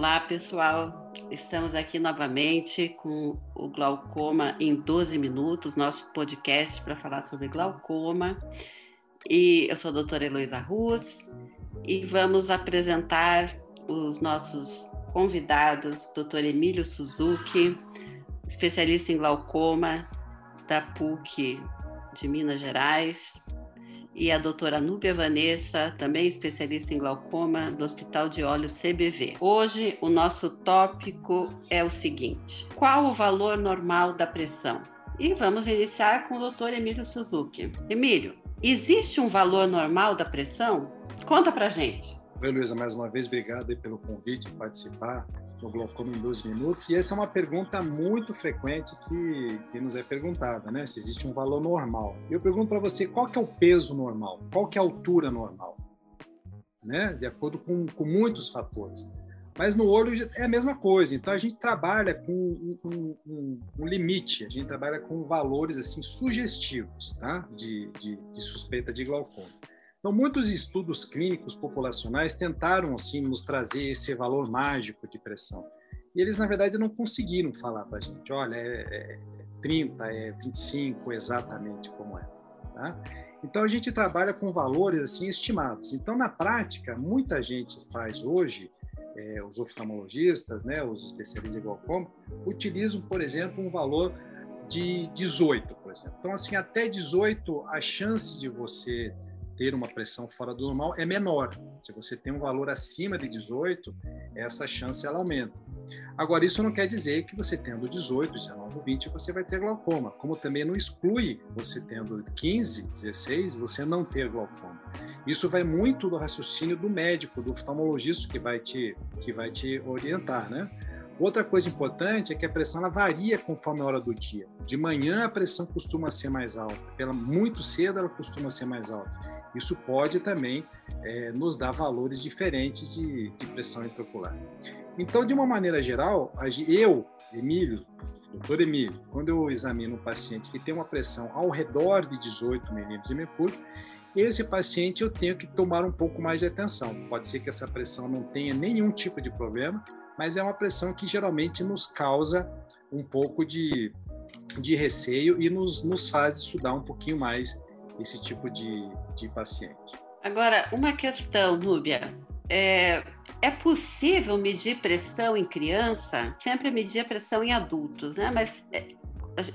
Olá, pessoal. Estamos aqui novamente com o Glaucoma em 12 minutos, nosso podcast para falar sobre glaucoma. E eu sou a doutora Heloísa Ruz e vamos apresentar os nossos convidados, doutor Emílio Suzuki, especialista em glaucoma da PUC de Minas Gerais, e a doutora Núbia Vanessa, também especialista em glaucoma, do Hospital de Olhos CBV. Hoje, o nosso tópico é o seguinte: qual o valor normal da pressão? E vamos iniciar com o doutor Emílio Suzuki. Emílio, existe um valor normal da pressão? Conta pra gente. Oi, Luísa, mais uma vez, obrigado pelo convite para participar do Glaucoma em 12 minutos. E essa é uma pergunta muito frequente que, que nos é perguntada, né? Se existe um valor normal. Eu pergunto para você, qual que é o peso normal? Qual que é a altura normal? Né? De acordo com, com muitos fatores. Mas no olho é a mesma coisa. Então a gente trabalha com um, um, um, um limite, a gente trabalha com valores assim sugestivos, tá? De, de, de suspeita de glaucoma. Então, muitos estudos clínicos populacionais tentaram, assim, nos trazer esse valor mágico de pressão. E eles, na verdade, não conseguiram falar para a gente, olha, é, é 30, é 25, exatamente como é. Tá? Então, a gente trabalha com valores, assim, estimados. Então, na prática, muita gente faz hoje, é, os oftalmologistas, né, os especialistas em glaucoma, utilizam, por exemplo, um valor de 18, por exemplo. Então, assim, até 18, a chance de você ter uma pressão fora do normal é menor. Se você tem um valor acima de 18, essa chance ela aumenta. Agora, isso não quer dizer que você tendo 18, 19, 20, você vai ter glaucoma. Como também não exclui você tendo 15, 16, você não ter glaucoma. Isso vai muito do raciocínio do médico, do oftalmologista que vai te, que vai te orientar, né? Outra coisa importante é que a pressão ela varia conforme a hora do dia. De manhã a pressão costuma ser mais alta, pela muito cedo ela costuma ser mais alta. Isso pode também é, nos dar valores diferentes de, de pressão intraocular. Então, de uma maneira geral, eu, Emílio, doutor Emílio, quando eu examino um paciente que tem uma pressão ao redor de 18 milímetros de mercúrio, esse paciente eu tenho que tomar um pouco mais de atenção. Pode ser que essa pressão não tenha nenhum tipo de problema, mas é uma pressão que geralmente nos causa um pouco de, de receio e nos, nos faz estudar um pouquinho mais esse tipo de, de paciente. Agora, uma questão, Núbia. É, é possível medir pressão em criança? Sempre medir a pressão em adultos, né? Mas é,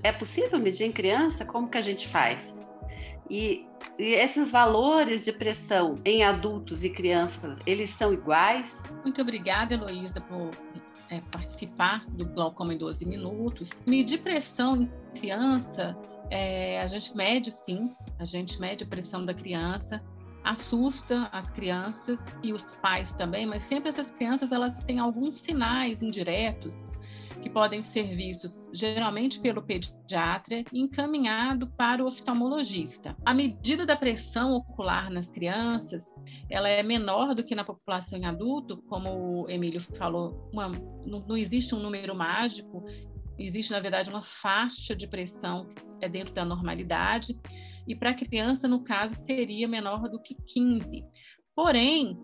é possível medir em criança? Como que a gente faz? E, e, esses valores de pressão em adultos e crianças, eles são iguais? Muito obrigada, Heloísa, por é, participar do Glaucoma em 12 Minutos. Medir pressão em criança, é, a gente mede sim, a gente mede a pressão da criança, assusta as crianças e os pais também, mas sempre essas crianças elas têm alguns sinais indiretos que podem ser vistos geralmente pelo pediatra e encaminhado para o oftalmologista. A medida da pressão ocular nas crianças, ela é menor do que na população em adulto, como o Emílio falou, uma, não, não existe um número mágico, existe na verdade uma faixa de pressão é dentro da normalidade e para criança, no caso, seria menor do que 15. Porém,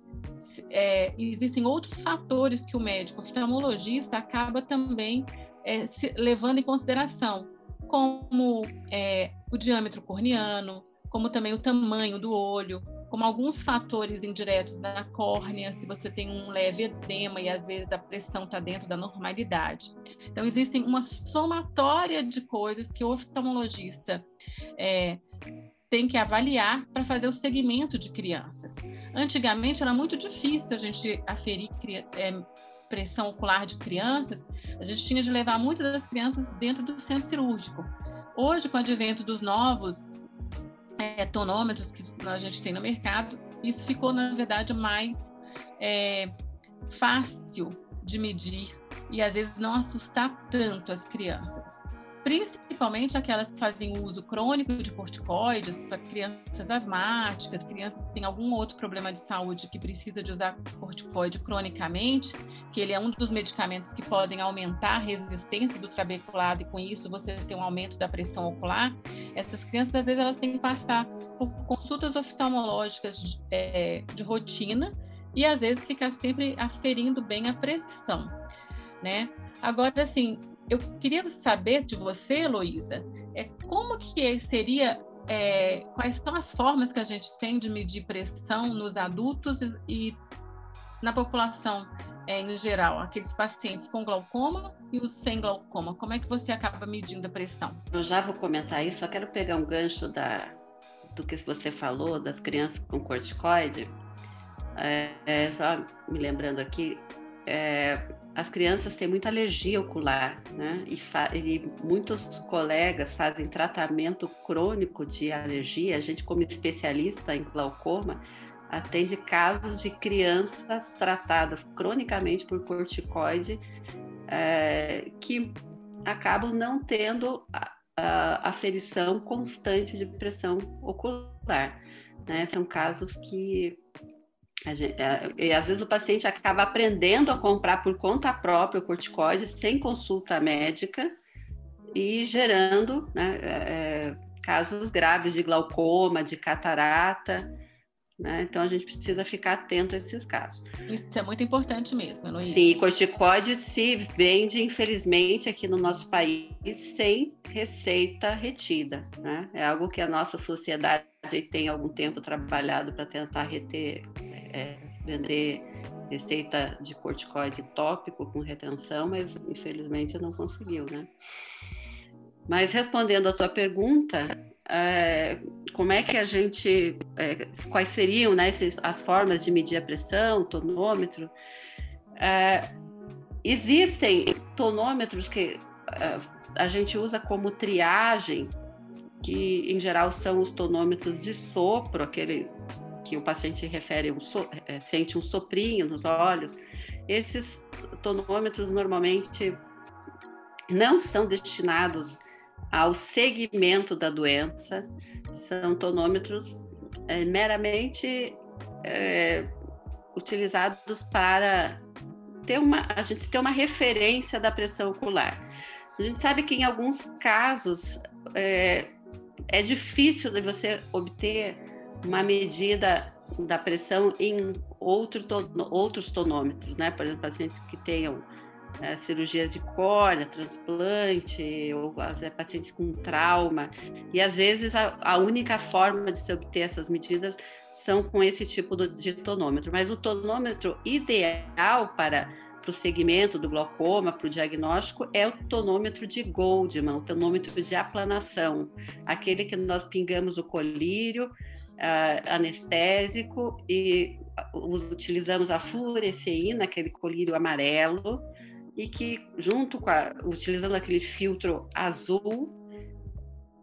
é, existem outros fatores que o médico oftalmologista acaba também é, levando em consideração, como é, o diâmetro corneano, como também o tamanho do olho, como alguns fatores indiretos da córnea, se você tem um leve edema e às vezes a pressão está dentro da normalidade. Então, existem uma somatória de coisas que o oftalmologista é, tem que avaliar para fazer o segmento de crianças. Antigamente era muito difícil a gente aferir é, pressão ocular de crianças, a gente tinha de levar muitas das crianças dentro do centro cirúrgico. Hoje, com o advento dos novos é, tonômetros que a gente tem no mercado, isso ficou, na verdade, mais é, fácil de medir e às vezes não assustar tanto as crianças principalmente aquelas que fazem uso crônico de corticoides para crianças asmáticas, crianças que têm algum outro problema de saúde que precisa de usar corticoide cronicamente, que ele é um dos medicamentos que podem aumentar a resistência do trabeculado e com isso você tem um aumento da pressão ocular. Essas crianças às vezes elas têm que passar por consultas oftalmológicas de, é, de rotina e às vezes ficar sempre aferindo bem a pressão, né? Agora, assim, eu queria saber de você, Heloísa, é, como que seria, é, quais são as formas que a gente tem de medir pressão nos adultos e na população é, em geral, aqueles pacientes com glaucoma e os sem glaucoma? Como é que você acaba medindo a pressão? Eu já vou comentar isso, só quero pegar um gancho da, do que você falou das crianças com corticoide. É, é, só me lembrando aqui, é, as crianças têm muita alergia ocular, né? E, e, muitos colegas fazem tratamento crônico de alergia. A gente, como especialista em glaucoma, atende casos de crianças tratadas cronicamente por corticoide é, que acabam não tendo a, a constante de pressão ocular. Né? São casos que Gente, é, e às vezes o paciente acaba aprendendo a comprar por conta própria o corticoide sem consulta médica e gerando né, é, é casos graves de glaucoma, de catarata. Né? Então a gente precisa ficar atento a esses casos. Isso é muito importante mesmo, Heloísa. Sim, corticoide se vende, infelizmente, aqui no nosso país sem receita retida. Né? É algo que a nossa sociedade tem algum tempo trabalhado para tentar reter, é, vender receita de corticoide tópico com retenção, mas infelizmente não conseguiu, né? Mas respondendo a tua pergunta, é, como é que a gente, é, quais seriam né, as formas de medir a pressão, tonômetro? É, existem tonômetros que é, a gente usa como triagem, que em geral são os tonômetros de sopro, aquele que o paciente refere, um so, é, sente um soprinho nos olhos. Esses tonômetros normalmente não são destinados ao segmento da doença, são tonômetros é, meramente é, utilizados para ter uma, a gente ter uma referência da pressão ocular. A gente sabe que em alguns casos é, é difícil de você obter uma medida da pressão em outro, outros tonômetros, né? Por exemplo, pacientes que tenham é, cirurgias de córnea, transplante, ou é, pacientes com trauma. E às vezes a, a, única forma de se obter essas medidas são com esse tipo de tonômetro. Mas o tonômetro ideal para para o segmento do glaucoma, para o diagnóstico, é o tonômetro de Goldman, o tonômetro de aplanação, aquele que nós pingamos o colírio uh, anestésico e utilizamos a fluoresceína, aquele colírio amarelo, e que junto com a, utilizando aquele filtro azul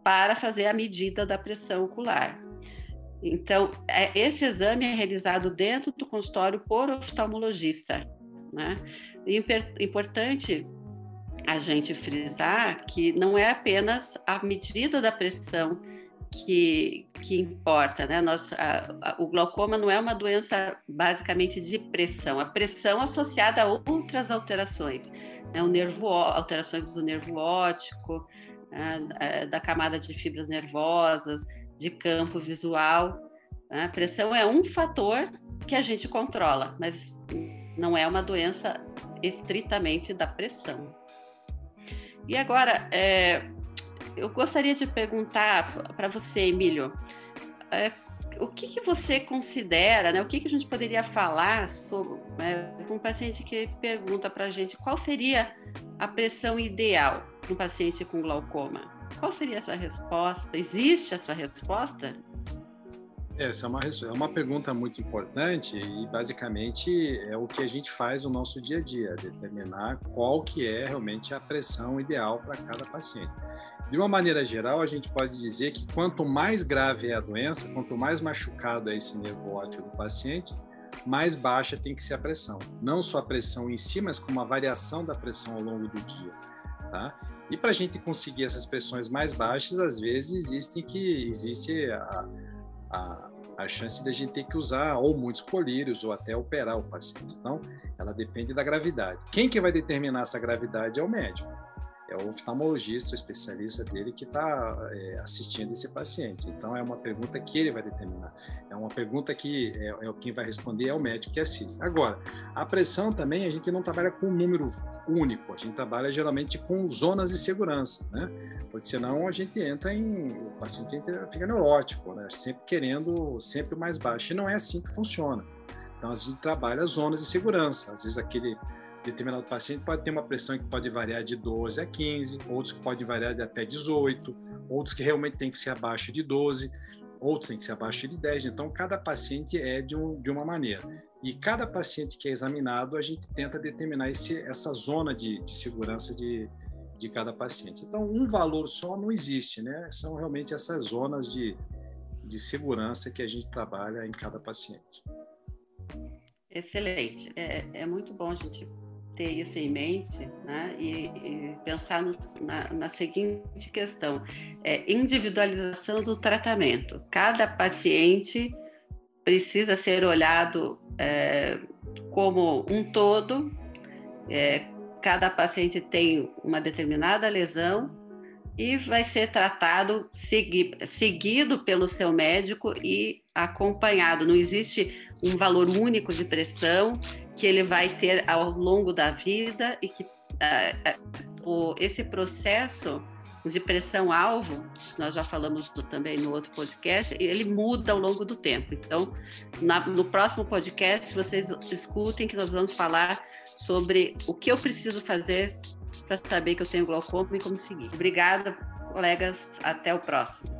para fazer a medida da pressão ocular. Então, é, esse exame é realizado dentro do consultório por oftalmologista. Né? Importante a gente frisar que não é apenas a medida da pressão que, que importa, né? Nós, a, a, o glaucoma não é uma doença basicamente de pressão, a pressão associada a outras alterações, né? o nervo, alterações do nervo óptico, né? da camada de fibras nervosas, de campo visual. Né? A pressão é um fator que a gente controla, mas não é uma doença estritamente da pressão. E agora, é, eu gostaria de perguntar para você, Emílio, é, o que, que, você considera, né, o que, que a gente poderia falar sobre né, um paciente que pergunta para a gente qual seria a pressão ideal para um paciente com glaucoma? Qual seria essa resposta? Existe essa resposta? Essa é uma, é uma pergunta muito importante e basicamente é o que a gente faz no nosso dia a dia, determinar qual que é realmente a pressão ideal para cada paciente. De uma maneira geral, a gente pode dizer que quanto mais grave é a doença, quanto mais machucado é esse nervo óptico do paciente, mais baixa tem que ser a pressão. Não só a pressão em si, mas como a variação da pressão ao longo do dia. Tá? E para a gente conseguir essas pressões mais baixas, às vezes existem que existe a, a a chance de a gente ter que usar ou muitos colírios ou até operar o paciente. Então, ela depende da gravidade. Quem que vai determinar essa gravidade é o médico. É o oftalmologista, o especialista dele que está é, assistindo esse paciente. Então, é uma pergunta que ele vai determinar. É uma pergunta que é, é quem vai responder é o médico que assiste. Agora, a pressão também, a gente não trabalha com um número único, a gente trabalha geralmente com zonas de segurança, né? Porque senão a gente entra em. o paciente entra, fica neurótico, né? Sempre querendo sempre o mais baixo. E não é assim que funciona. Então, a gente trabalha zonas de segurança. Às vezes, aquele determinado paciente pode ter uma pressão que pode variar de 12 a 15, outros que podem variar de até 18, outros que realmente tem que ser abaixo de 12, outros tem que ser abaixo de 10. Então, cada paciente é de, um, de uma maneira. E cada paciente que é examinado, a gente tenta determinar esse, essa zona de, de segurança de, de cada paciente. Então, um valor só não existe, né? São realmente essas zonas de, de segurança que a gente trabalha em cada paciente. Excelente. É, é muito bom a gente ter isso em mente né? e, e pensar no, na, na, seguinte questão: é individualização do tratamento. Cada paciente precisa ser olhado é, como um todo. É, cada paciente tem uma determinada lesão e vai ser tratado, segui, seguido pelo seu médico e acompanhado. Não existe um valor único de pressão que ele vai ter ao longo da vida e que uh, o, esse processo de pressão-alvo, nós já falamos também no outro podcast, ele muda ao longo do tempo. Então, na, no próximo podcast, vocês escutem que nós vamos falar sobre o que eu preciso fazer para saber que eu tenho glaucoma e como seguir. Obrigada, colegas. Até o próximo.